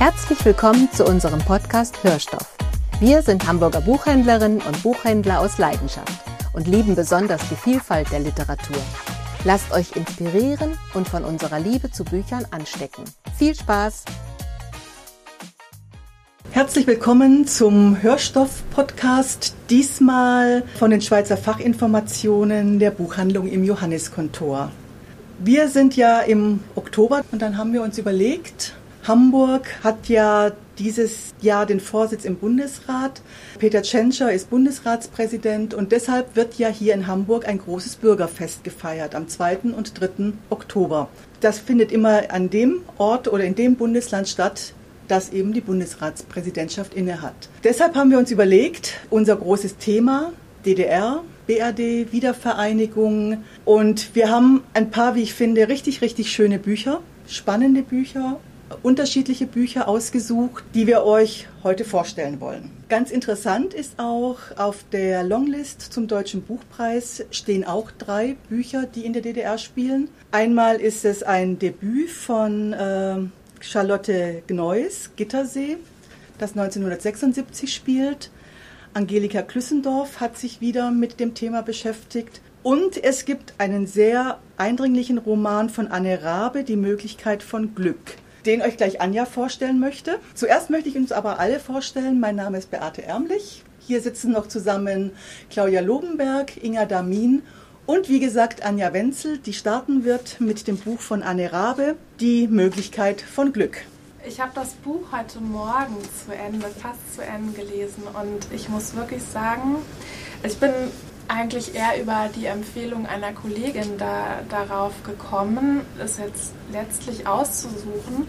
Herzlich willkommen zu unserem Podcast Hörstoff. Wir sind Hamburger Buchhändlerinnen und Buchhändler aus Leidenschaft und lieben besonders die Vielfalt der Literatur. Lasst euch inspirieren und von unserer Liebe zu Büchern anstecken. Viel Spaß! Herzlich willkommen zum Hörstoff-Podcast, diesmal von den Schweizer Fachinformationen der Buchhandlung im Johanniskontor. Wir sind ja im Oktober und dann haben wir uns überlegt, Hamburg hat ja dieses Jahr den Vorsitz im Bundesrat. Peter Tschentscher ist Bundesratspräsident und deshalb wird ja hier in Hamburg ein großes Bürgerfest gefeiert am 2. und 3. Oktober. Das findet immer an dem Ort oder in dem Bundesland statt, das eben die Bundesratspräsidentschaft innehat. Deshalb haben wir uns überlegt, unser großes Thema DDR, BRD, Wiedervereinigung und wir haben ein paar, wie ich finde, richtig, richtig schöne Bücher, spannende Bücher unterschiedliche Bücher ausgesucht, die wir euch heute vorstellen wollen. Ganz interessant ist auch, auf der Longlist zum Deutschen Buchpreis stehen auch drei Bücher, die in der DDR spielen. Einmal ist es ein Debüt von äh, Charlotte Gneuss, Gittersee, das 1976 spielt. Angelika Klüssendorf hat sich wieder mit dem Thema beschäftigt. Und es gibt einen sehr eindringlichen Roman von Anne Rabe, Die Möglichkeit von Glück den euch gleich Anja vorstellen möchte. Zuerst möchte ich uns aber alle vorstellen. Mein Name ist Beate Ärmlich. Hier sitzen noch zusammen Claudia Lobenberg, Inga Damin und wie gesagt Anja Wenzel, die starten wird mit dem Buch von Anne Rabe, Die Möglichkeit von Glück. Ich habe das Buch heute Morgen zu Ende, fast zu Ende gelesen und ich muss wirklich sagen, ich bin eigentlich eher über die Empfehlung einer Kollegin da, darauf gekommen, es jetzt letztlich auszusuchen.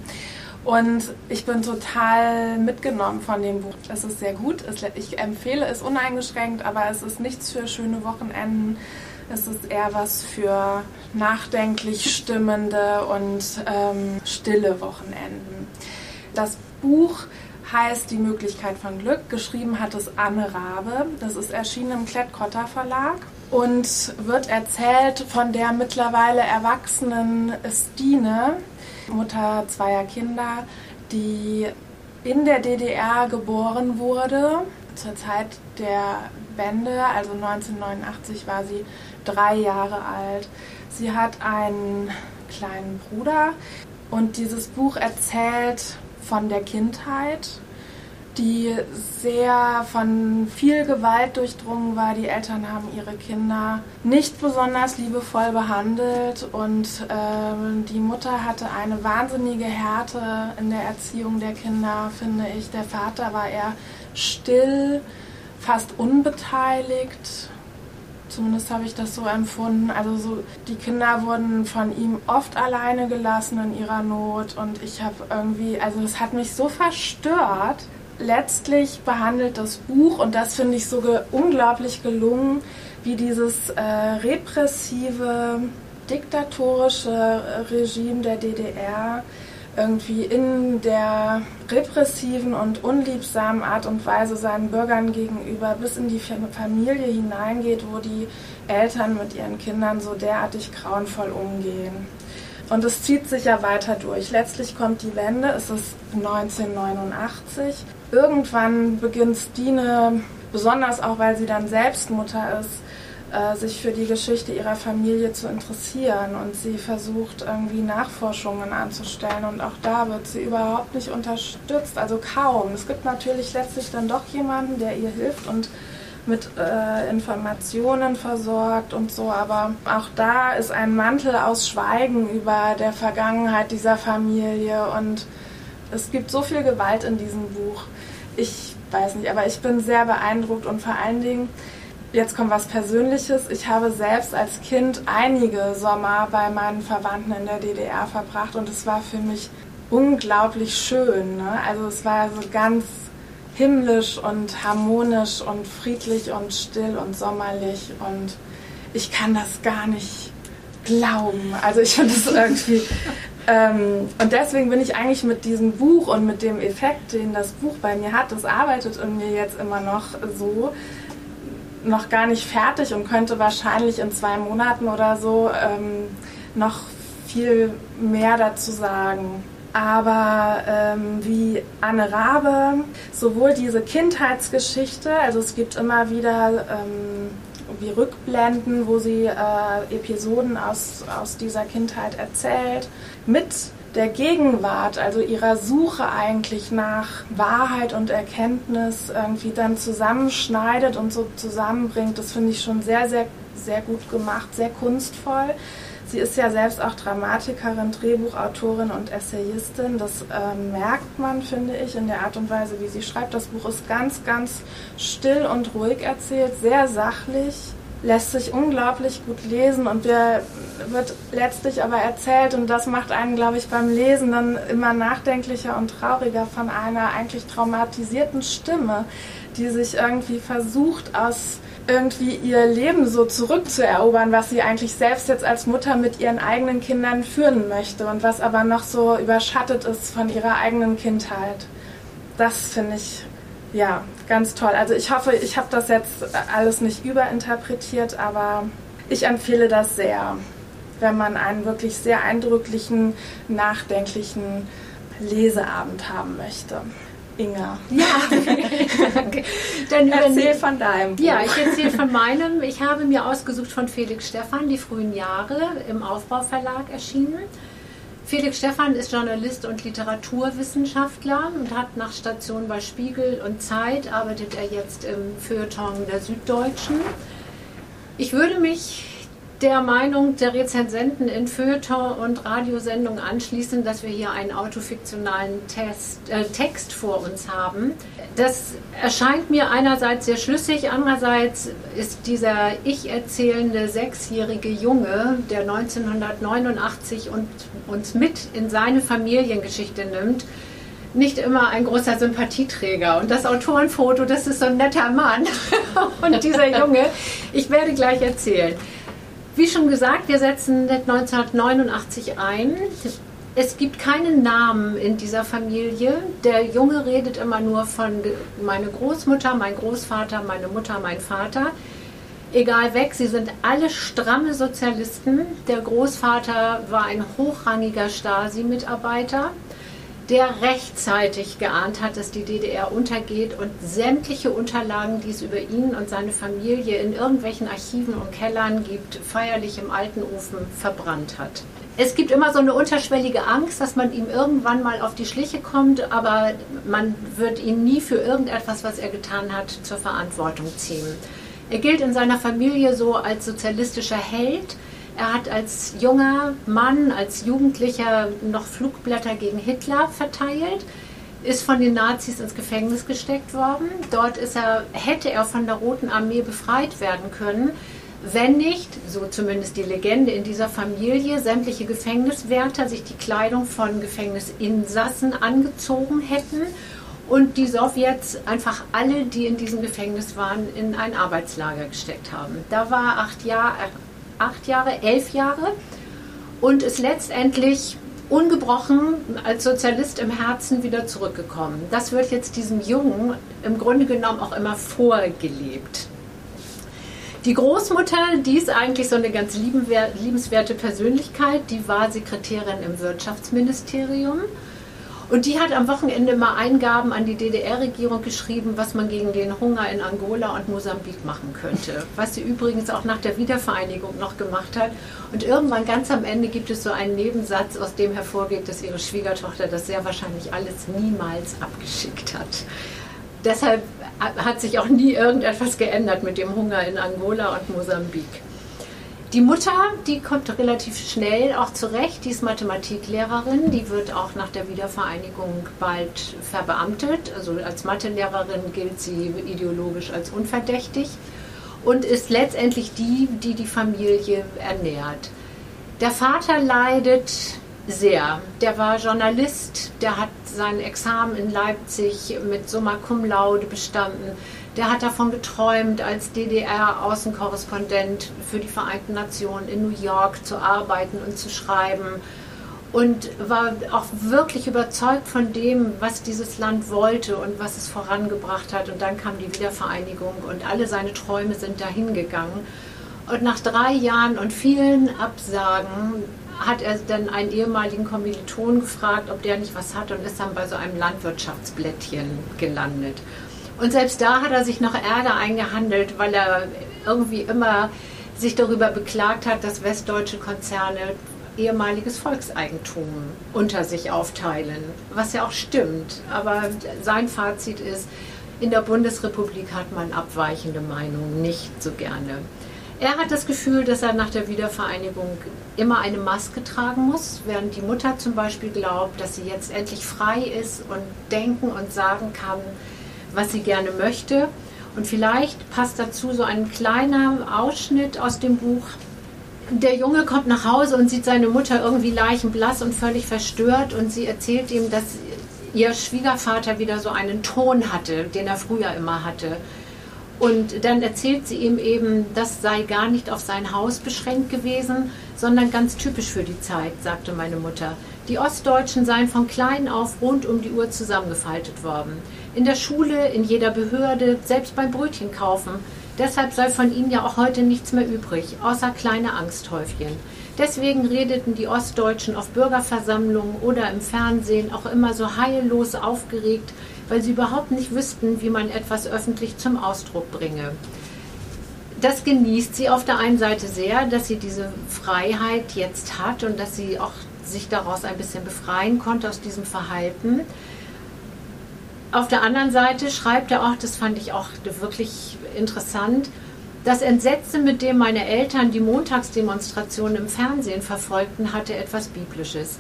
Und ich bin total mitgenommen von dem Buch. Es ist sehr gut. Ich empfehle es uneingeschränkt, aber es ist nichts für schöne Wochenenden. Es ist eher was für nachdenklich stimmende und ähm, stille Wochenenden. Das Buch heißt Die Möglichkeit von Glück. Geschrieben hat es Anne Rabe. Das ist erschienen im Klett-Cotta Verlag und wird erzählt von der mittlerweile erwachsenen Stine, Mutter zweier Kinder, die in der DDR geboren wurde. Zur Zeit der Wende, also 1989, war sie drei Jahre alt. Sie hat einen kleinen Bruder und dieses Buch erzählt von der Kindheit, die sehr von viel Gewalt durchdrungen war. Die Eltern haben ihre Kinder nicht besonders liebevoll behandelt und äh, die Mutter hatte eine wahnsinnige Härte in der Erziehung der Kinder, finde ich. Der Vater war eher still, fast unbeteiligt Zumindest habe ich das so empfunden. Also so, die Kinder wurden von ihm oft alleine gelassen in ihrer Not und ich habe irgendwie, also es hat mich so verstört. Letztlich behandelt das Buch, und das finde ich so unglaublich gelungen, wie dieses äh, repressive, diktatorische Regime der DDR irgendwie in der repressiven und unliebsamen Art und Weise seinen Bürgern gegenüber bis in die Familie hineingeht, wo die Eltern mit ihren Kindern so derartig grauenvoll umgehen. Und es zieht sich ja weiter durch. Letztlich kommt die Wende, es ist 1989. Irgendwann beginnt Stine, besonders auch weil sie dann selbst Mutter ist, äh, sich für die Geschichte ihrer Familie zu interessieren und sie versucht irgendwie Nachforschungen anzustellen und auch da wird sie überhaupt nicht unterstützt, also kaum. Es gibt natürlich letztlich dann doch jemanden, der ihr hilft und mit äh, Informationen versorgt und so, aber auch da ist ein Mantel aus Schweigen über der Vergangenheit dieser Familie und es gibt so viel Gewalt in diesem Buch. Ich weiß nicht, aber ich bin sehr beeindruckt und vor allen Dingen Jetzt kommt was Persönliches. Ich habe selbst als Kind einige Sommer bei meinen Verwandten in der DDR verbracht und es war für mich unglaublich schön. Ne? Also es war so ganz himmlisch und harmonisch und friedlich und still und sommerlich und ich kann das gar nicht glauben. Also ich finde es irgendwie... Ähm, und deswegen bin ich eigentlich mit diesem Buch und mit dem Effekt, den das Buch bei mir hat, das arbeitet in mir jetzt immer noch so, noch gar nicht fertig und könnte wahrscheinlich in zwei Monaten oder so ähm, noch viel mehr dazu sagen. aber ähm, wie Anne Rabe, sowohl diese Kindheitsgeschichte, also es gibt immer wieder ähm, wie Rückblenden, wo sie äh, Episoden aus, aus dieser Kindheit erzählt, mit der Gegenwart, also ihrer Suche eigentlich nach Wahrheit und Erkenntnis irgendwie dann zusammenschneidet und so zusammenbringt, das finde ich schon sehr, sehr, sehr gut gemacht, sehr kunstvoll. Sie ist ja selbst auch Dramatikerin, Drehbuchautorin und Essayistin. Das äh, merkt man, finde ich, in der Art und Weise, wie sie schreibt. Das Buch ist ganz, ganz still und ruhig erzählt, sehr sachlich, lässt sich unglaublich gut lesen und wir, wird letztlich aber erzählt und das macht einen, glaube ich, beim Lesen dann immer nachdenklicher und trauriger von einer eigentlich traumatisierten Stimme, die sich irgendwie versucht aus irgendwie ihr Leben so zurückzuerobern, was sie eigentlich selbst jetzt als Mutter mit ihren eigenen Kindern führen möchte und was aber noch so überschattet ist von ihrer eigenen Kindheit. Das finde ich ja ganz toll. Also ich hoffe, ich habe das jetzt alles nicht überinterpretiert, aber ich empfehle das sehr, wenn man einen wirklich sehr eindrücklichen, nachdenklichen Leseabend haben möchte. Inga. Ja, okay. Dann erzähl von deinem Buch. Ja, ich erzähle von meinem. Ich habe mir ausgesucht von Felix Stephan, die frühen Jahre, im Aufbauverlag erschienen. Felix Stephan ist Journalist und Literaturwissenschaftler und hat nach Station bei Spiegel und Zeit arbeitet er jetzt im Feuilleton der Süddeutschen. Ich würde mich der Meinung der Rezensenten in Feuilleton und Radiosendungen anschließen, dass wir hier einen autofiktionalen Test, äh, Text vor uns haben. Das erscheint mir einerseits sehr schlüssig, andererseits ist dieser ich erzählende sechsjährige Junge, der 1989 und uns mit in seine Familiengeschichte nimmt, nicht immer ein großer Sympathieträger. Und das Autorenfoto, das ist so ein netter Mann. und dieser Junge, ich werde gleich erzählen. Wie schon gesagt, wir setzen 1989 ein. Es gibt keinen Namen in dieser Familie. Der Junge redet immer nur von meine Großmutter, mein Großvater, meine Mutter, mein Vater. Egal weg, sie sind alle stramme Sozialisten. Der Großvater war ein hochrangiger Stasi-Mitarbeiter der rechtzeitig geahnt hat, dass die DDR untergeht und sämtliche Unterlagen, die es über ihn und seine Familie in irgendwelchen Archiven und Kellern gibt, feierlich im alten Ofen verbrannt hat. Es gibt immer so eine unterschwellige Angst, dass man ihm irgendwann mal auf die Schliche kommt, aber man wird ihn nie für irgendetwas, was er getan hat, zur Verantwortung ziehen. Er gilt in seiner Familie so als sozialistischer Held, er hat als junger Mann, als Jugendlicher noch Flugblätter gegen Hitler verteilt, ist von den Nazis ins Gefängnis gesteckt worden. Dort ist er, hätte er von der Roten Armee befreit werden können, wenn nicht, so zumindest die Legende in dieser Familie, sämtliche Gefängniswärter sich die Kleidung von Gefängnisinsassen angezogen hätten und die Sowjets einfach alle, die in diesem Gefängnis waren, in ein Arbeitslager gesteckt haben. Da war acht Jahre, acht Jahre, elf Jahre und ist letztendlich ungebrochen als Sozialist im Herzen wieder zurückgekommen. Das wird jetzt diesem Jungen im Grunde genommen auch immer vorgelebt. Die Großmutter, die ist eigentlich so eine ganz liebenswerte Persönlichkeit, die war Sekretärin im Wirtschaftsministerium und die hat am Wochenende mal Eingaben an die DDR-Regierung geschrieben, was man gegen den Hunger in Angola und Mosambik machen könnte. Was sie übrigens auch nach der Wiedervereinigung noch gemacht hat. Und irgendwann ganz am Ende gibt es so einen Nebensatz, aus dem hervorgeht, dass ihre Schwiegertochter das sehr wahrscheinlich alles niemals abgeschickt hat. Deshalb hat sich auch nie irgendetwas geändert mit dem Hunger in Angola und Mosambik. Die Mutter, die kommt relativ schnell auch zurecht, die ist Mathematiklehrerin, die wird auch nach der Wiedervereinigung bald verbeamtet. Also als Mathelehrerin gilt sie ideologisch als unverdächtig und ist letztendlich die, die die Familie ernährt. Der Vater leidet sehr. Der war Journalist, der hat sein Examen in Leipzig mit Summa Cum Laude bestanden der hat davon geträumt, als DDR-Außenkorrespondent für die Vereinten Nationen in New York zu arbeiten und zu schreiben und war auch wirklich überzeugt von dem, was dieses Land wollte und was es vorangebracht hat. Und dann kam die Wiedervereinigung und alle seine Träume sind dahin gegangen. Und nach drei Jahren und vielen Absagen hat er dann einen ehemaligen Kommiliton gefragt, ob der nicht was hat und ist dann bei so einem Landwirtschaftsblättchen gelandet. Und selbst da hat er sich noch Ärger eingehandelt, weil er irgendwie immer sich darüber beklagt hat, dass westdeutsche Konzerne ehemaliges Volkseigentum unter sich aufteilen, was ja auch stimmt. Aber sein Fazit ist, in der Bundesrepublik hat man abweichende Meinungen nicht so gerne. Er hat das Gefühl, dass er nach der Wiedervereinigung immer eine Maske tragen muss, während die Mutter zum Beispiel glaubt, dass sie jetzt endlich frei ist und denken und sagen kann, was sie gerne möchte. Und vielleicht passt dazu so ein kleiner Ausschnitt aus dem Buch. Der Junge kommt nach Hause und sieht seine Mutter irgendwie leichenblass und völlig verstört und sie erzählt ihm, dass ihr Schwiegervater wieder so einen Ton hatte, den er früher immer hatte. Und dann erzählt sie ihm eben, das sei gar nicht auf sein Haus beschränkt gewesen, sondern ganz typisch für die Zeit, sagte meine Mutter. Die Ostdeutschen seien von klein auf rund um die Uhr zusammengefaltet worden. In der Schule, in jeder Behörde, selbst beim Brötchen kaufen. Deshalb sei von ihnen ja auch heute nichts mehr übrig, außer kleine Angsthäufchen. Deswegen redeten die Ostdeutschen auf Bürgerversammlungen oder im Fernsehen auch immer so heillos aufgeregt, weil sie überhaupt nicht wüssten, wie man etwas öffentlich zum Ausdruck bringe. Das genießt sie auf der einen Seite sehr, dass sie diese Freiheit jetzt hat und dass sie auch sich daraus ein bisschen befreien konnte aus diesem Verhalten. Auf der anderen Seite schreibt er auch, das fand ich auch wirklich interessant, das Entsetzen, mit dem meine Eltern die Montagsdemonstrationen im Fernsehen verfolgten, hatte etwas Biblisches.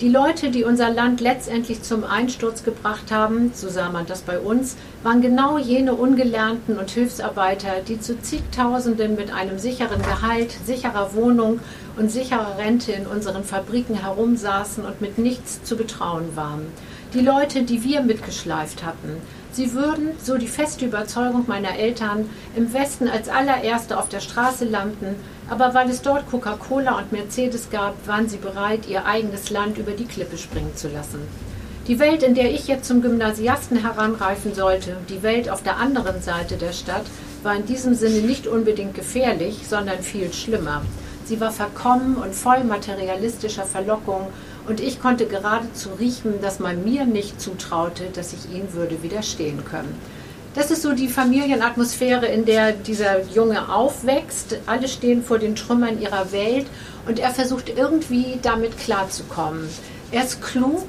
Die Leute, die unser Land letztendlich zum Einsturz gebracht haben, so sah man das bei uns, waren genau jene Ungelernten und Hilfsarbeiter, die zu zigtausenden mit einem sicheren Gehalt, sicherer Wohnung und sicherer Rente in unseren Fabriken herumsaßen und mit nichts zu betrauen waren die Leute, die wir mitgeschleift hatten. Sie würden, so die feste Überzeugung meiner Eltern, im Westen als allererste auf der Straße landen, aber weil es dort Coca-Cola und Mercedes gab, waren sie bereit, ihr eigenes Land über die Klippe springen zu lassen. Die Welt, in der ich jetzt zum Gymnasiasten heranreifen sollte, die Welt auf der anderen Seite der Stadt, war in diesem Sinne nicht unbedingt gefährlich, sondern viel schlimmer. Sie war verkommen und voll materialistischer Verlockung und ich konnte geradezu riechen, dass man mir nicht zutraute, dass ich ihnen würde widerstehen können. Das ist so die Familienatmosphäre, in der dieser Junge aufwächst. Alle stehen vor den Trümmern ihrer Welt und er versucht irgendwie damit klarzukommen. Er ist klug,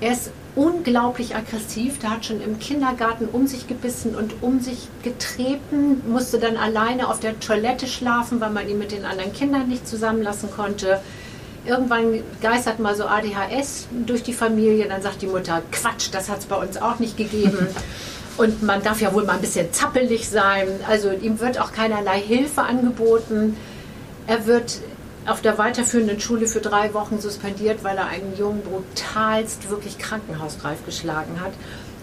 er ist unglaublich aggressiv. Der hat schon im Kindergarten um sich gebissen und um sich getreten, musste dann alleine auf der Toilette schlafen, weil man ihn mit den anderen Kindern nicht zusammenlassen konnte irgendwann geistert mal so ADHS durch die Familie. Dann sagt die Mutter, Quatsch, das hat es bei uns auch nicht gegeben. Und man darf ja wohl mal ein bisschen zappelig sein. Also ihm wird auch keinerlei Hilfe angeboten. Er wird auf der weiterführenden Schule für drei Wochen suspendiert, weil er einen Jungen brutalst wirklich krankenhausreif geschlagen hat.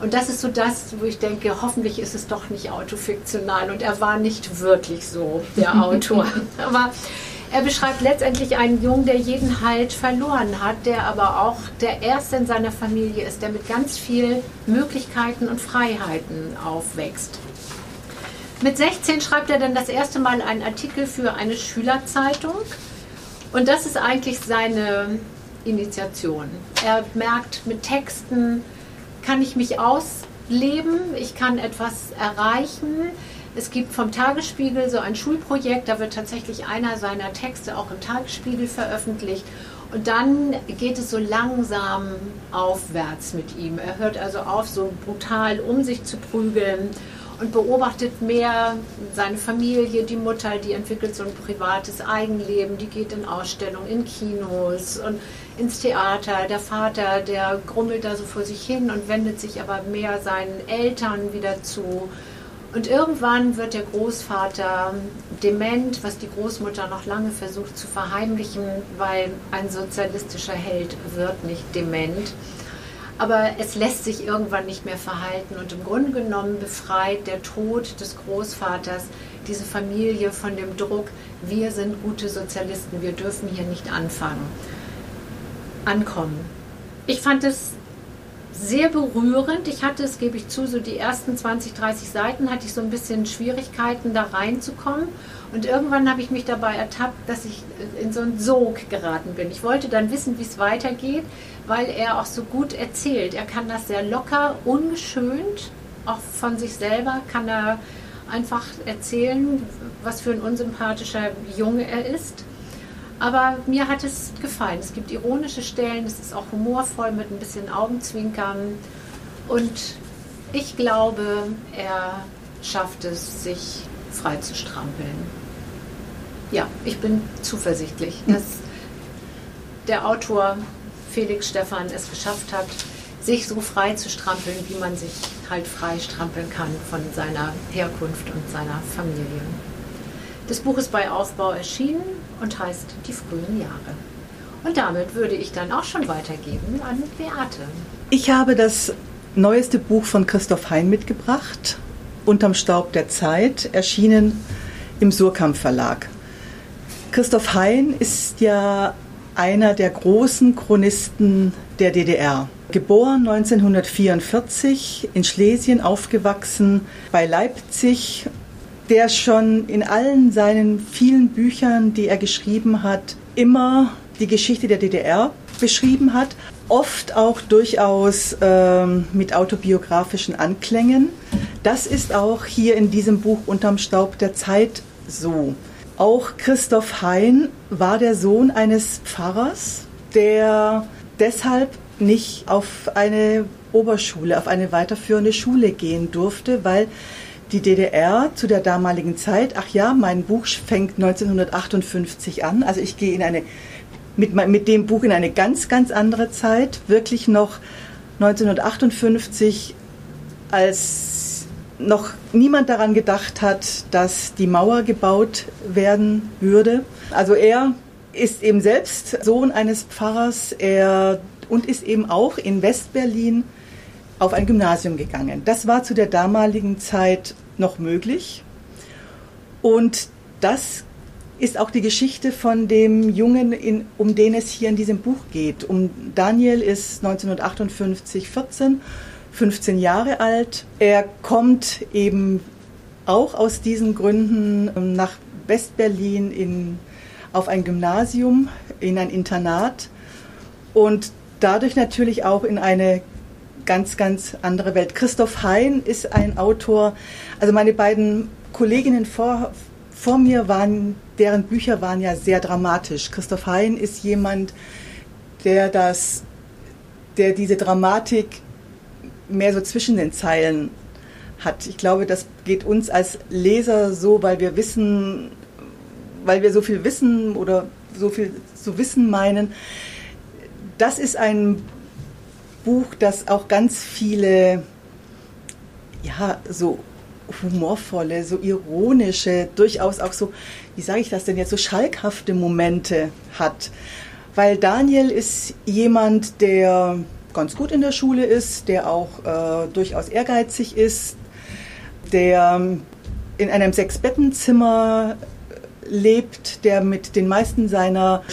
Und das ist so das, wo ich denke, hoffentlich ist es doch nicht autofiktional. Und er war nicht wirklich so, der Autor. Aber er beschreibt letztendlich einen Jungen, der jeden Halt verloren hat, der aber auch der Erste in seiner Familie ist, der mit ganz vielen Möglichkeiten und Freiheiten aufwächst. Mit 16 schreibt er dann das erste Mal einen Artikel für eine Schülerzeitung und das ist eigentlich seine Initiation. Er merkt, mit Texten kann ich mich ausleben, ich kann etwas erreichen, es gibt vom Tagesspiegel so ein Schulprojekt, da wird tatsächlich einer seiner Texte auch im Tagesspiegel veröffentlicht. Und dann geht es so langsam aufwärts mit ihm. Er hört also auf, so brutal um sich zu prügeln und beobachtet mehr seine Familie, die Mutter, die entwickelt so ein privates Eigenleben, die geht in Ausstellungen, in Kinos und ins Theater. Der Vater, der grummelt da so vor sich hin und wendet sich aber mehr seinen Eltern wieder zu. Und irgendwann wird der Großvater dement, was die Großmutter noch lange versucht zu verheimlichen, weil ein sozialistischer Held wird nicht dement. Aber es lässt sich irgendwann nicht mehr verhalten und im Grunde genommen befreit der Tod des Großvaters diese Familie von dem Druck, wir sind gute Sozialisten, wir dürfen hier nicht anfangen, ankommen. Ich fand es sehr berührend. Ich hatte, es gebe ich zu, so die ersten 20, 30 Seiten hatte ich so ein bisschen Schwierigkeiten, da reinzukommen. Und irgendwann habe ich mich dabei ertappt, dass ich in so einen Sog geraten bin. Ich wollte dann wissen, wie es weitergeht, weil er auch so gut erzählt. Er kann das sehr locker, ungeschönt, auch von sich selber kann er einfach erzählen, was für ein unsympathischer Junge er ist. Aber mir hat es gefallen. Es gibt ironische Stellen, es ist auch humorvoll mit ein bisschen Augenzwinkern. Und ich glaube, er schafft es, sich frei zu strampeln. Ja, ich bin zuversichtlich, dass der Autor Felix Stephan es geschafft hat, sich so frei zu strampeln, wie man sich halt frei strampeln kann von seiner Herkunft und seiner Familie. Das Buch ist bei Aufbau erschienen und heißt Die frühen Jahre. Und damit würde ich dann auch schon weitergeben an Beate. Ich habe das neueste Buch von Christoph Hein mitgebracht, Unterm Staub der Zeit, erschienen im Surkamp Verlag. Christoph Hein ist ja einer der großen Chronisten der DDR. Geboren 1944 in Schlesien, aufgewachsen bei Leipzig, der schon in allen seinen vielen Büchern, die er geschrieben hat, immer die Geschichte der DDR beschrieben hat, oft auch durchaus ähm, mit autobiografischen Anklängen. Das ist auch hier in diesem Buch Unterm Staub der Zeit so. Auch Christoph Hein war der Sohn eines Pfarrers, der deshalb nicht auf eine Oberschule, auf eine weiterführende Schule gehen durfte, weil die DDR zu der damaligen Zeit, ach ja, mein Buch fängt 1958 an, also ich gehe in eine, mit, mit dem Buch in eine ganz, ganz andere Zeit, wirklich noch 1958, als noch niemand daran gedacht hat, dass die Mauer gebaut werden würde. Also er ist eben selbst Sohn eines Pfarrers. Er, und ist eben auch in Westberlin auf ein Gymnasium gegangen. Das war zu der damaligen Zeit noch möglich. Und das ist auch die Geschichte von dem Jungen, in, um den es hier in diesem Buch geht. Um Daniel ist 1958 14, 15 Jahre alt. Er kommt eben auch aus diesen Gründen ähm, nach Westberlin in, auf ein Gymnasium, in ein Internat und dadurch natürlich auch in eine ganz, ganz andere Welt. Christoph Hein ist ein Autor, also meine beiden Kolleginnen vor, vor mir waren, deren Bücher waren ja sehr dramatisch. Christoph Hein ist jemand, der das, der diese Dramatik mehr so zwischen den Zeilen hat. Ich glaube, das geht uns als Leser so, weil wir wissen, weil wir so viel wissen oder so viel zu wissen meinen. Das ist ein Buch, das auch ganz viele, ja, so humorvolle, so ironische, durchaus auch so, wie sage ich das denn jetzt, so schalkhafte Momente hat. Weil Daniel ist jemand, der ganz gut in der Schule ist, der auch äh, durchaus ehrgeizig ist, der in einem Sechsbettenzimmer lebt, der mit den meisten seiner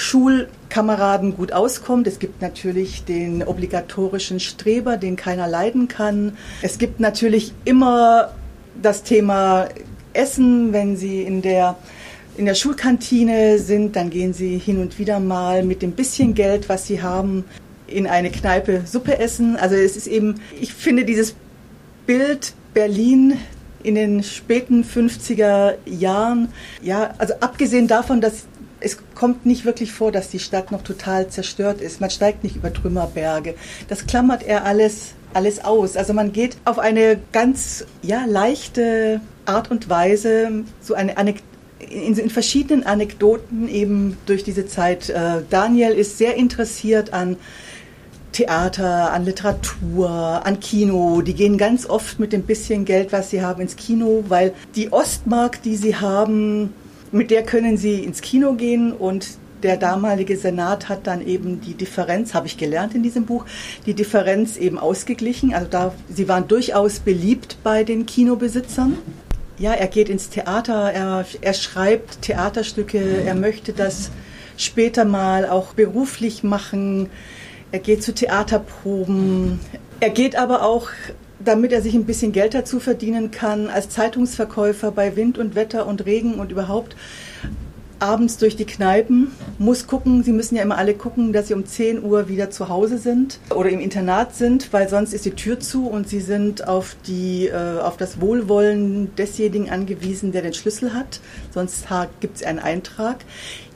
Schulkameraden gut auskommt. Es gibt natürlich den obligatorischen Streber, den keiner leiden kann. Es gibt natürlich immer das Thema Essen, wenn Sie in der in der Schulkantine sind, dann gehen sie hin und wieder mal mit dem bisschen Geld, was sie haben, in eine Kneipe Suppe essen. Also es ist eben, ich finde dieses Bild Berlin in den späten 50er Jahren, ja, also abgesehen davon, dass es kommt nicht wirklich vor, dass die Stadt noch total zerstört ist. Man steigt nicht über Trümmerberge. Das klammert er alles, alles aus. Also man geht auf eine ganz ja, leichte Art und Weise, so eine Anekdote in, verschiedenen Anekdoten eben durch diese Zeit. Äh, Daniel ist sehr interessiert an Theater, an Literatur, an Kino. Die gehen ganz oft mit dem bisschen Geld, was sie haben, ins Kino, weil die Ostmark, die sie haben, mit der können sie ins Kino gehen und der damalige Senat hat dann eben die Differenz, habe ich gelernt in diesem Buch, die Differenz eben ausgeglichen. Also da, sie waren durchaus beliebt bei den Kinobesitzern. Ja, er geht ins Theater, er, er schreibt Theaterstücke, er möchte das später mal auch beruflich machen er geht zu Theaterproben. Er geht aber auch, damit er sich ein bisschen Geld dazu verdienen kann, als Zeitungsverkäufer bei Wind und Wetter und Regen und überhaupt abends durch die Kneipen, muss gucken, sie müssen ja immer alle gucken, dass sie um 10 Uhr wieder zu Hause sind oder im Internat sind, weil sonst ist die Tür zu und sie sind auf, die, äh, auf das Wohlwollen desjenigen angewiesen, der den Schlüssel hat. Sonst gibt es einen Eintrag.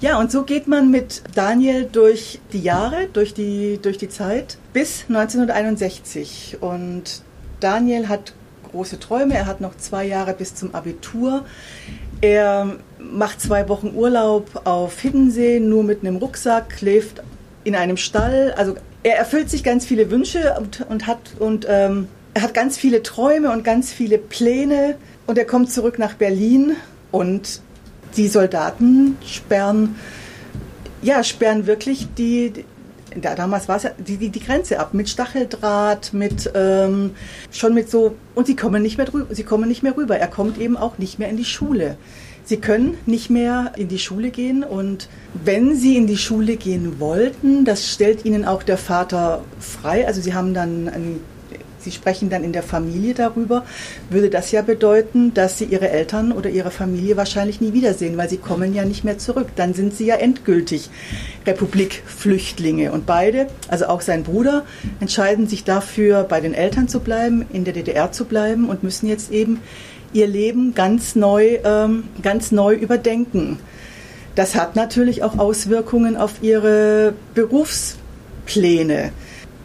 Ja, und so geht man mit Daniel durch die Jahre, durch die, durch die Zeit bis 1961. Und Daniel hat große Träume. Er hat noch zwei Jahre bis zum Abitur. Er macht zwei Wochen Urlaub auf Hiddensee, nur mit einem Rucksack, lebt in einem Stall. Also er erfüllt sich ganz viele Wünsche und, und hat und ähm, er hat ganz viele Träume und ganz viele Pläne. Und er kommt zurück nach Berlin und die Soldaten sperren, ja, sperren wirklich die, da, damals war es ja die, die, die, Grenze ab mit Stacheldraht, mit ähm, schon mit so und sie kommen nicht mehr drüber, sie kommen nicht mehr rüber. Er kommt eben auch nicht mehr in die Schule. Sie können nicht mehr in die Schule gehen und wenn Sie in die Schule gehen wollten, das stellt Ihnen auch der Vater frei. Also Sie haben dann ein Sie sprechen dann in der Familie darüber, würde das ja bedeuten, dass Sie Ihre Eltern oder Ihre Familie wahrscheinlich nie wiedersehen, weil Sie kommen ja nicht mehr zurück. Dann sind Sie ja endgültig Republikflüchtlinge. Und beide, also auch sein Bruder, entscheiden sich dafür, bei den Eltern zu bleiben, in der DDR zu bleiben und müssen jetzt eben ihr Leben ganz neu, ähm, ganz neu überdenken. Das hat natürlich auch Auswirkungen auf ihre Berufspläne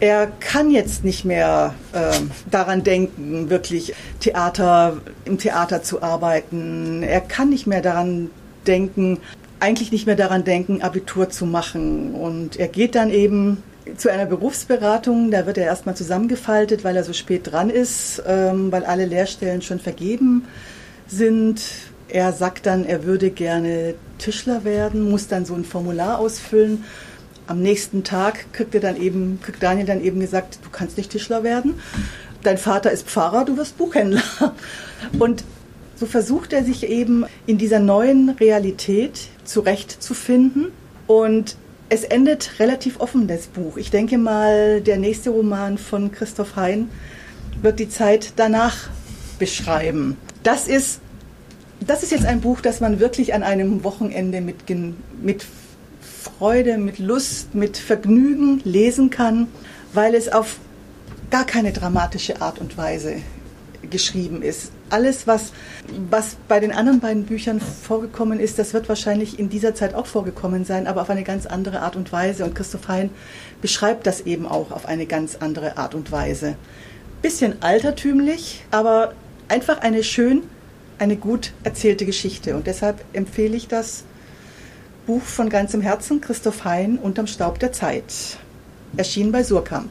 er kann jetzt nicht mehr äh, daran denken, wirklich Theater, im Theater zu arbeiten. Er kann nicht mehr daran denken, eigentlich nicht mehr daran denken, Abitur zu machen. Und er geht dann eben zu einer Berufsberatung, da wird er erstmal zusammengefaltet, weil er so spät dran ist, ähm, weil alle Lehrstellen schon vergeben sind. Er sagt dann, er würde gerne Tischler werden, muss dann so ein Formular ausfüllen am nächsten Tag kriegt, dann eben, kriegt Daniel dann eben gesagt, du kannst nicht Tischler werden. Dein Vater ist Pfarrer, du wirst Buchhändler. Und so versucht er sich eben in dieser neuen Realität zurechtzufinden. Und es endet relativ offen, das Buch. Ich denke mal, der nächste Roman von Christoph Hein wird die Zeit danach beschreiben. Das ist, das ist jetzt ein Buch, das man wirklich an einem Wochenende mit, mit Freude, mit Lust, mit Vergnügen lesen kann, weil es auf gar keine dramatische Art und Weise geschrieben ist. Alles, was, was bei den anderen beiden Büchern vorgekommen ist, das wird wahrscheinlich in dieser Zeit auch vorgekommen sein, aber auf eine ganz andere Art und Weise. Und Christoph Hein beschreibt das eben auch auf eine ganz andere Art und Weise. Bisschen altertümlich, aber einfach eine schön, eine gut erzählte Geschichte. Und deshalb empfehle ich das Buch von ganzem Herzen Christoph Hein Unterm Staub der Zeit. Erschienen bei Surkamp.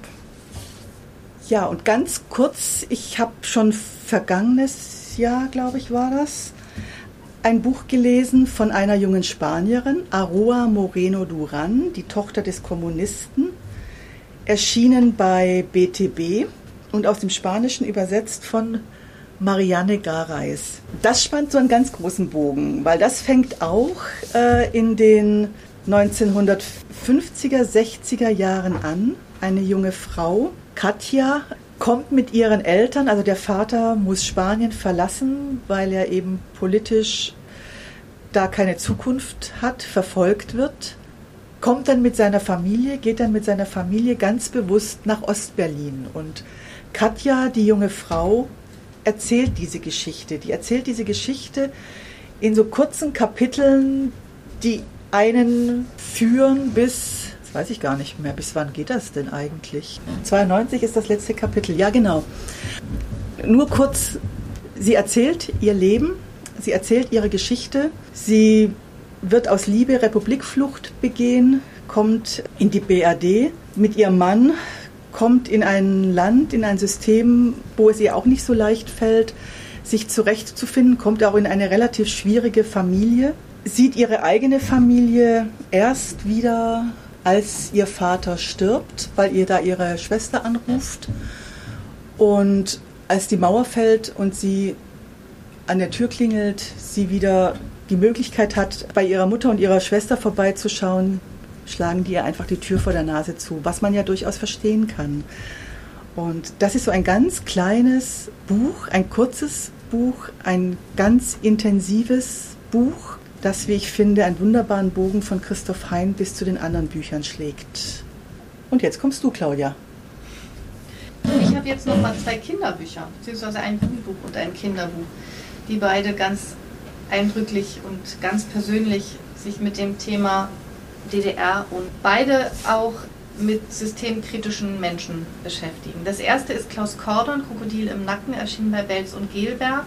Ja, und ganz kurz, ich habe schon vergangenes Jahr, glaube ich, war das, ein Buch gelesen von einer jungen Spanierin, Aroa Moreno Duran, die Tochter des Kommunisten, erschienen bei BTB und aus dem Spanischen übersetzt von Marianne Gareis. Das spannt so einen ganz großen Bogen, weil das fängt auch äh, in den 1950er, 60er Jahren an. Eine junge Frau, Katja, kommt mit ihren Eltern, also der Vater muss Spanien verlassen, weil er eben politisch da keine Zukunft hat, verfolgt wird, kommt dann mit seiner Familie, geht dann mit seiner Familie ganz bewusst nach Ostberlin. Und Katja, die junge Frau, erzählt diese Geschichte. Die erzählt diese Geschichte in so kurzen Kapiteln, die einen führen bis, das weiß ich gar nicht mehr, bis wann geht das denn eigentlich? 92 ist das letzte Kapitel, ja genau. Nur kurz, sie erzählt ihr Leben, sie erzählt ihre Geschichte, sie wird aus Liebe Republikflucht begehen, kommt in die BRD mit ihrem Mann, kommt in ein Land, in ein System, wo es ihr auch nicht so leicht fällt, sich zurechtzufinden, kommt auch in eine relativ schwierige Familie, sieht ihre eigene Familie erst wieder, als ihr Vater stirbt, weil ihr da ihre Schwester anruft. Und als die Mauer fällt und sie an der Tür klingelt, sie wieder die Möglichkeit hat, bei ihrer Mutter und ihrer Schwester vorbeizuschauen, schlagen die ihr einfach die Tür vor der Nase zu, was man ja durchaus verstehen kann. Und das ist so ein ganz kleines Buch, ein kurzes Buch, ein ganz intensives Buch, das, wie ich finde, einen wunderbaren Bogen von Christoph Hein bis zu den anderen Büchern schlägt. Und jetzt kommst du, Claudia. Ich habe jetzt noch mal zwei Kinderbücher, beziehungsweise ein Jugendbuch und ein Kinderbuch, die beide ganz eindrücklich und ganz persönlich sich mit dem Thema DDR und beide auch mit systemkritischen Menschen beschäftigen. Das erste ist Klaus Kordon, Krokodil im Nacken, erschienen bei Belz und Gelberg.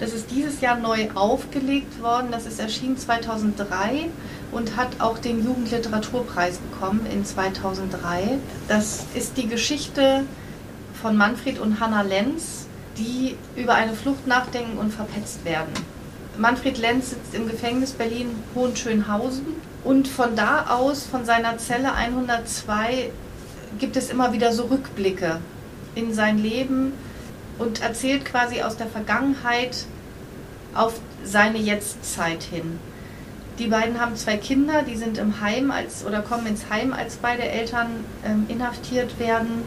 Das ist dieses Jahr neu aufgelegt worden. Das ist erschienen 2003 und hat auch den Jugendliteraturpreis bekommen in 2003. Das ist die Geschichte von Manfred und Hannah Lenz, die über eine Flucht nachdenken und verpetzt werden. Manfred Lenz sitzt im Gefängnis Berlin-Hohenschönhausen und von da aus, von seiner Zelle 102, gibt es immer wieder so Rückblicke in sein Leben und erzählt quasi aus der Vergangenheit auf seine Jetztzeit hin. Die beiden haben zwei Kinder, die sind im Heim als oder kommen ins Heim, als beide Eltern ähm, inhaftiert werden.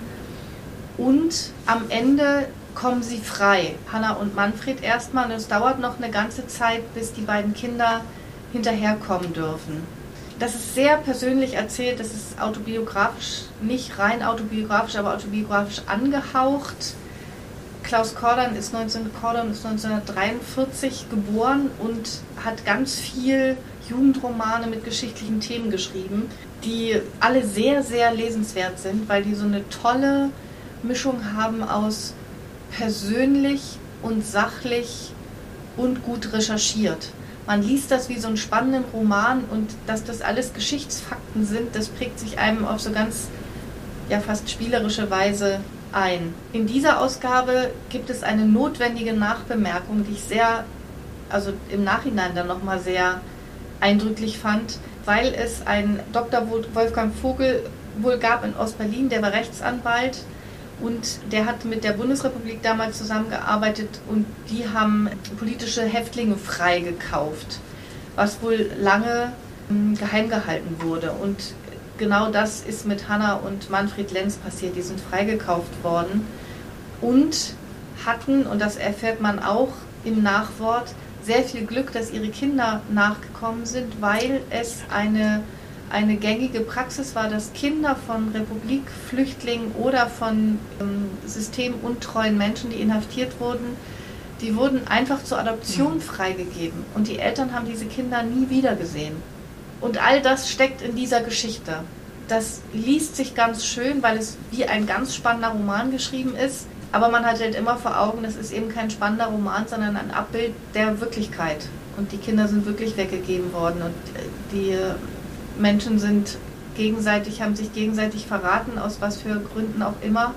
Und am Ende kommen sie frei. Hanna und Manfred erstmal. Und es dauert noch eine ganze Zeit, bis die beiden Kinder hinterherkommen dürfen. Das ist sehr persönlich erzählt, das ist autobiografisch, nicht rein autobiografisch, aber autobiografisch angehaucht. Klaus Kordern ist, 19, Kordern ist 1943 geboren und hat ganz viel Jugendromane mit geschichtlichen Themen geschrieben, die alle sehr, sehr lesenswert sind, weil die so eine tolle Mischung haben aus persönlich und sachlich und gut recherchiert. Man liest das wie so einen spannenden Roman und dass das alles Geschichtsfakten sind, das prägt sich einem auf so ganz, ja fast spielerische Weise ein. In dieser Ausgabe gibt es eine notwendige Nachbemerkung, die ich sehr, also im Nachhinein dann nochmal sehr eindrücklich fand, weil es ein Dr. Wolfgang Vogel wohl gab in Ostberlin, der war Rechtsanwalt und der hat mit der Bundesrepublik damals zusammengearbeitet und die haben politische Häftlinge freigekauft, was wohl lange hm, geheim gehalten wurde. Und genau das ist mit Hanna und Manfred Lenz passiert. Die sind freigekauft worden und hatten, und das erfährt man auch im Nachwort, sehr viel Glück, dass ihre Kinder nachgekommen sind, weil es eine eine gängige Praxis war, dass Kinder von Republikflüchtlingen oder von ähm, systemuntreuen Menschen, die inhaftiert wurden, die wurden einfach zur Adoption mhm. freigegeben. Und die Eltern haben diese Kinder nie wieder gesehen. Und all das steckt in dieser Geschichte. Das liest sich ganz schön, weil es wie ein ganz spannender Roman geschrieben ist. Aber man hat halt immer vor Augen, das ist eben kein spannender Roman, sondern ein Abbild der Wirklichkeit. Und die Kinder sind wirklich weggegeben worden. Und äh, die Menschen sind gegenseitig, haben sich gegenseitig verraten, aus was für Gründen auch immer.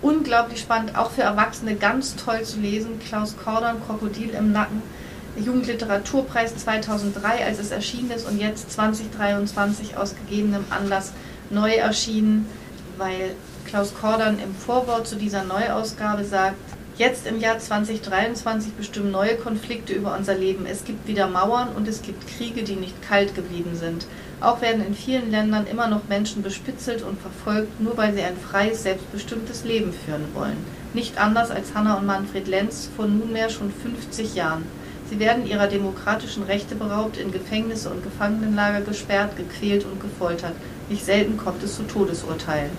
Unglaublich spannend, auch für Erwachsene ganz toll zu lesen. Klaus Kordon, Krokodil im Nacken, Jugendliteraturpreis 2003, als es erschienen ist und jetzt 2023 aus gegebenem Anlass neu erschienen, weil Klaus Kordon im Vorwort zu dieser Neuausgabe sagt, Jetzt im Jahr 2023 bestimmen neue Konflikte über unser Leben. Es gibt wieder Mauern und es gibt Kriege, die nicht kalt geblieben sind. Auch werden in vielen Ländern immer noch Menschen bespitzelt und verfolgt, nur weil sie ein freies, selbstbestimmtes Leben führen wollen. Nicht anders als Hanna und Manfred Lenz vor nunmehr schon 50 Jahren. Sie werden ihrer demokratischen Rechte beraubt, in Gefängnisse und Gefangenenlager gesperrt, gequält und gefoltert. Nicht selten kommt es zu Todesurteilen.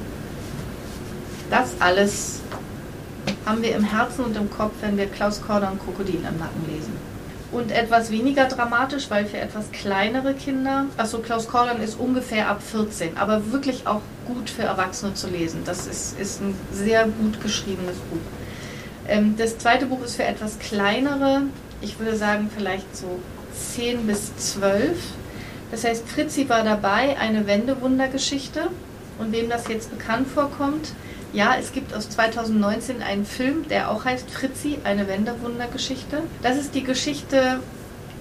Das alles haben wir im Herzen und im Kopf, wenn wir Klaus Korder und Krokodil im Nacken lesen und etwas weniger dramatisch, weil für etwas kleinere Kinder, also Klaus Kordan ist ungefähr ab 14, aber wirklich auch gut für Erwachsene zu lesen. Das ist, ist ein sehr gut geschriebenes Buch. Ähm, das zweite Buch ist für etwas kleinere, ich würde sagen vielleicht so 10 bis 12. Das heißt, Fritzi war dabei, eine Wendewundergeschichte. Und wem das jetzt bekannt vorkommt, ja, es gibt aus 2019 einen Film, der auch heißt Fritzi, eine Wenderwundergeschichte. Das ist die Geschichte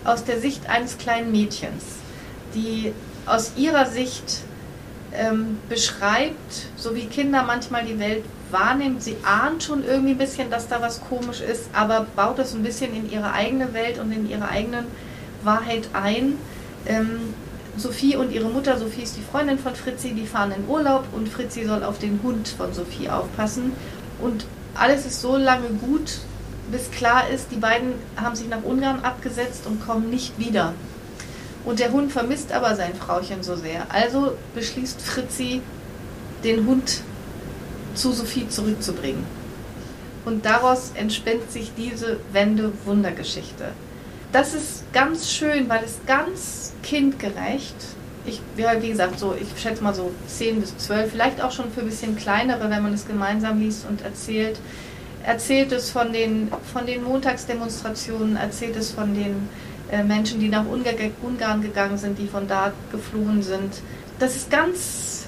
aus der Sicht eines kleinen Mädchens, die aus ihrer Sicht ähm, beschreibt, so wie Kinder manchmal die Welt wahrnehmen. Sie ahnt schon irgendwie ein bisschen, dass da was komisch ist, aber baut das ein bisschen in ihre eigene Welt und in ihre eigene Wahrheit ein. Ähm, Sophie und ihre Mutter, Sophie ist die Freundin von Fritzi, die fahren in Urlaub und Fritzi soll auf den Hund von Sophie aufpassen. Und alles ist so lange gut, bis klar ist, die beiden haben sich nach Ungarn abgesetzt und kommen nicht wieder. Und der Hund vermisst aber sein Frauchen so sehr. Also beschließt Fritzi, den Hund zu Sophie zurückzubringen. Und daraus entspinnt sich diese Wende-Wundergeschichte. Das ist ganz schön, weil es ganz kindgerecht, ich, ja, wie gesagt, so, ich schätze mal so 10 bis 12, vielleicht auch schon für ein bisschen kleinere, wenn man es gemeinsam liest und erzählt, erzählt es von den, von den Montagsdemonstrationen, erzählt es von den äh, Menschen, die nach Ungarn gegangen sind, die von da geflohen sind. Das ist ganz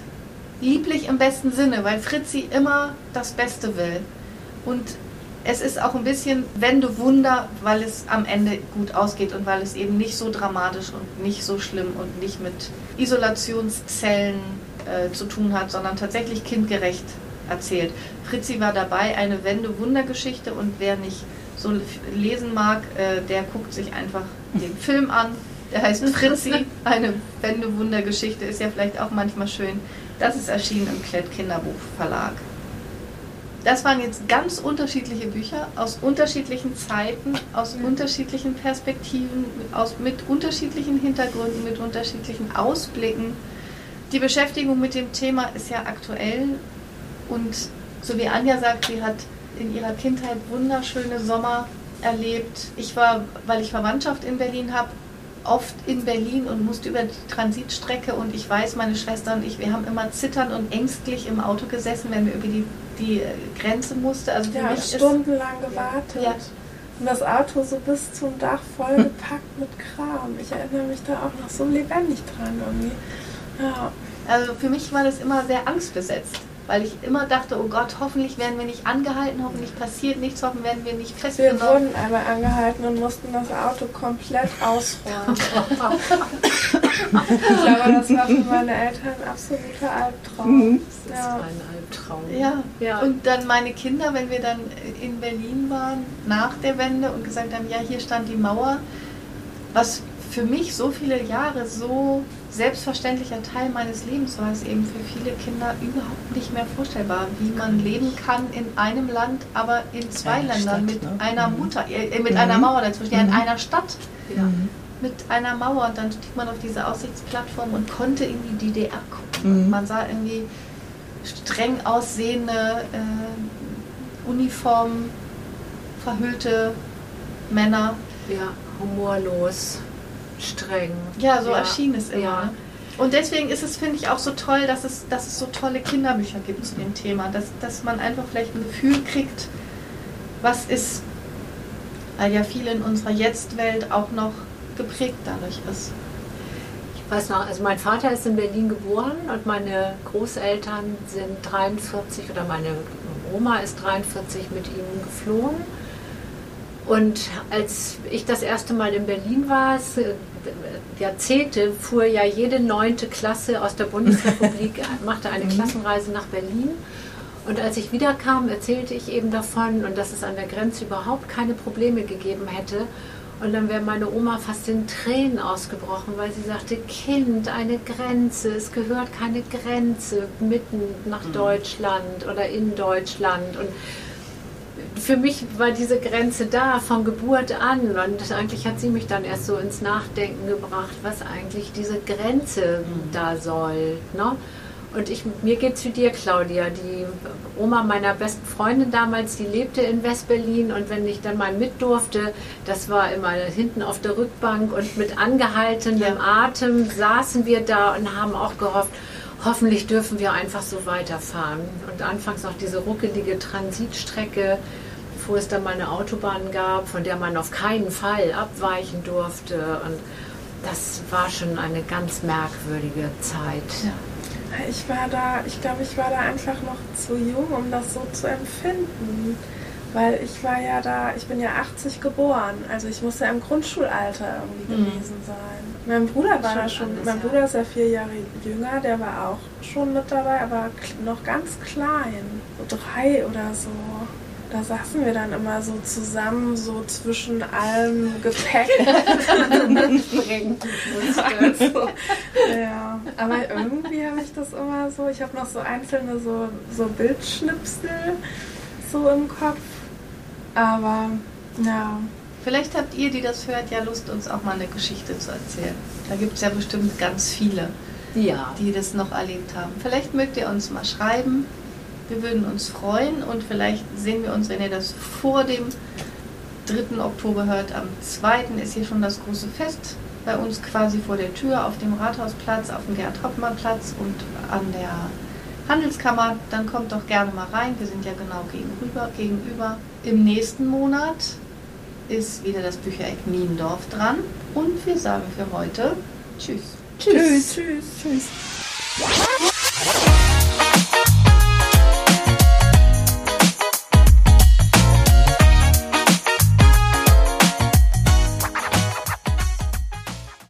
lieblich im besten Sinne, weil Fritzi immer das Beste will. Und es ist auch ein bisschen Wende-Wunder, weil es am Ende gut ausgeht und weil es eben nicht so dramatisch und nicht so schlimm und nicht mit Isolationszellen äh, zu tun hat, sondern tatsächlich kindgerecht erzählt. Fritzi war dabei, eine Wende-Wunder-Geschichte und wer nicht so lesen mag, äh, der guckt sich einfach den Film an. Der heißt Fritzi, eine Wende-Wunder-Geschichte, ist ja vielleicht auch manchmal schön. Das ist erschienen im Klett Kinderbuchverlag. Das waren jetzt ganz unterschiedliche Bücher aus unterschiedlichen Zeiten, aus ja. unterschiedlichen Perspektiven, aus, mit unterschiedlichen Hintergründen, mit unterschiedlichen Ausblicken. Die Beschäftigung mit dem Thema ist ja aktuell und so wie Anja sagt, sie hat in ihrer Kindheit wunderschöne Sommer erlebt. Ich war, weil ich Verwandtschaft in Berlin habe, oft in Berlin und musste über die Transitstrecke und ich weiß, meine Schwester und ich, wir haben immer zitternd und ängstlich im Auto gesessen, wenn wir über die, die Grenze mussten. Also ja, stundenlang gewartet. Ja. Und das Auto so bis zum Dach voll gepackt mit Kram. Ich erinnere mich da auch noch so lebendig dran irgendwie. Ja. Also für mich war das immer sehr angstbesetzt weil ich immer dachte, oh Gott, hoffentlich werden wir nicht angehalten, hoffentlich passiert nichts, hoffentlich werden wir nicht festgenommen. Wir wurden aber angehalten und mussten das Auto komplett ausräumen. ich glaube, das war für meine Eltern ein absoluter Albtraum. Mhm. Das ist ja. ein Albtraum. Ja. ja, und dann meine Kinder, wenn wir dann in Berlin waren, nach der Wende und gesagt haben, ja, hier stand die Mauer, was für mich so viele Jahre so selbstverständlicher Teil meines Lebens war es eben für viele Kinder überhaupt nicht mehr vorstellbar, wie man leben kann in einem Land, aber in zwei eine Ländern Stadt, mit ne? einer mhm. Mutter, äh, mit mhm. einer Mauer dazwischen, ja, in mhm. einer Stadt. Ja. Mhm. Mit einer Mauer und dann stieg man auf diese Aussichtsplattform und konnte in die DDR gucken. Mhm. Man sah irgendwie streng aussehende äh, Uniformen, verhüllte Männer. Ja, humorlos streng. Ja, so ja. erschien es immer. Ja. Und deswegen ist es, finde ich, auch so toll, dass es, dass es so tolle Kinderbücher gibt zu dem Thema. Dass, dass man einfach vielleicht ein Gefühl kriegt, was ist, weil ja viel in unserer Jetzt-Welt auch noch geprägt dadurch ist. Ich weiß noch, also mein Vater ist in Berlin geboren und meine Großeltern sind 43 oder meine Oma ist 43 mit ihm geflohen. Und als ich das erste Mal in Berlin war, Jahrzehnte fuhr ja jede neunte Klasse aus der Bundesrepublik, machte eine mhm. Klassenreise nach Berlin. Und als ich wiederkam, erzählte ich eben davon und dass es an der Grenze überhaupt keine Probleme gegeben hätte. Und dann wäre meine Oma fast in Tränen ausgebrochen, weil sie sagte, Kind, eine Grenze, es gehört keine Grenze mitten nach mhm. Deutschland oder in Deutschland. Und für mich war diese Grenze da von Geburt an und eigentlich hat sie mich dann erst so ins Nachdenken gebracht, was eigentlich diese Grenze mhm. da soll. Ne? Und ich, mir geht es wie dir, Claudia. Die Oma meiner besten Freundin damals, die lebte in Westberlin und wenn ich dann mal mit durfte, das war immer hinten auf der Rückbank und mit angehaltenem ja. Atem saßen wir da und haben auch gehofft, hoffentlich dürfen wir einfach so weiterfahren. Und anfangs noch diese ruckelige Transitstrecke, bevor es dann mal eine Autobahn gab, von der man auf keinen Fall abweichen durfte. Und das war schon eine ganz merkwürdige Zeit. Ja. Ich war da, ich glaube, ich war da einfach noch zu jung, um das so zu empfinden. Weil ich war ja da, ich bin ja 80 geboren, also ich muss ja im Grundschulalter irgendwie mhm. gewesen sein. Mein Bruder war da schon, mein Bruder ist ja vier Jahre jünger, der war auch schon mit dabei, aber noch ganz klein, so drei oder so. Da saßen wir dann immer so zusammen, so zwischen allem Gepäck. also, ja, aber irgendwie habe ich das immer so, ich habe noch so einzelne so, so Bildschnipsel so im Kopf. Aber ja. Vielleicht habt ihr, die das hört, ja Lust, uns auch mal eine Geschichte zu erzählen. Da gibt es ja bestimmt ganz viele, Ja. die das noch erlebt haben. Vielleicht mögt ihr uns mal schreiben. Wir würden uns freuen und vielleicht sehen wir uns, wenn ihr das vor dem 3. Oktober hört. Am 2. ist hier schon das große Fest bei uns quasi vor der Tür auf dem Rathausplatz, auf dem Gerd-Hoppmann-Platz und an der Handelskammer. Dann kommt doch gerne mal rein. Wir sind ja genau gegenüber. gegenüber. Im nächsten Monat ist wieder das Büchereck Niendorf dran. Und wir sagen für heute Tschüss. Tschüss. Tschüss. Tschüss.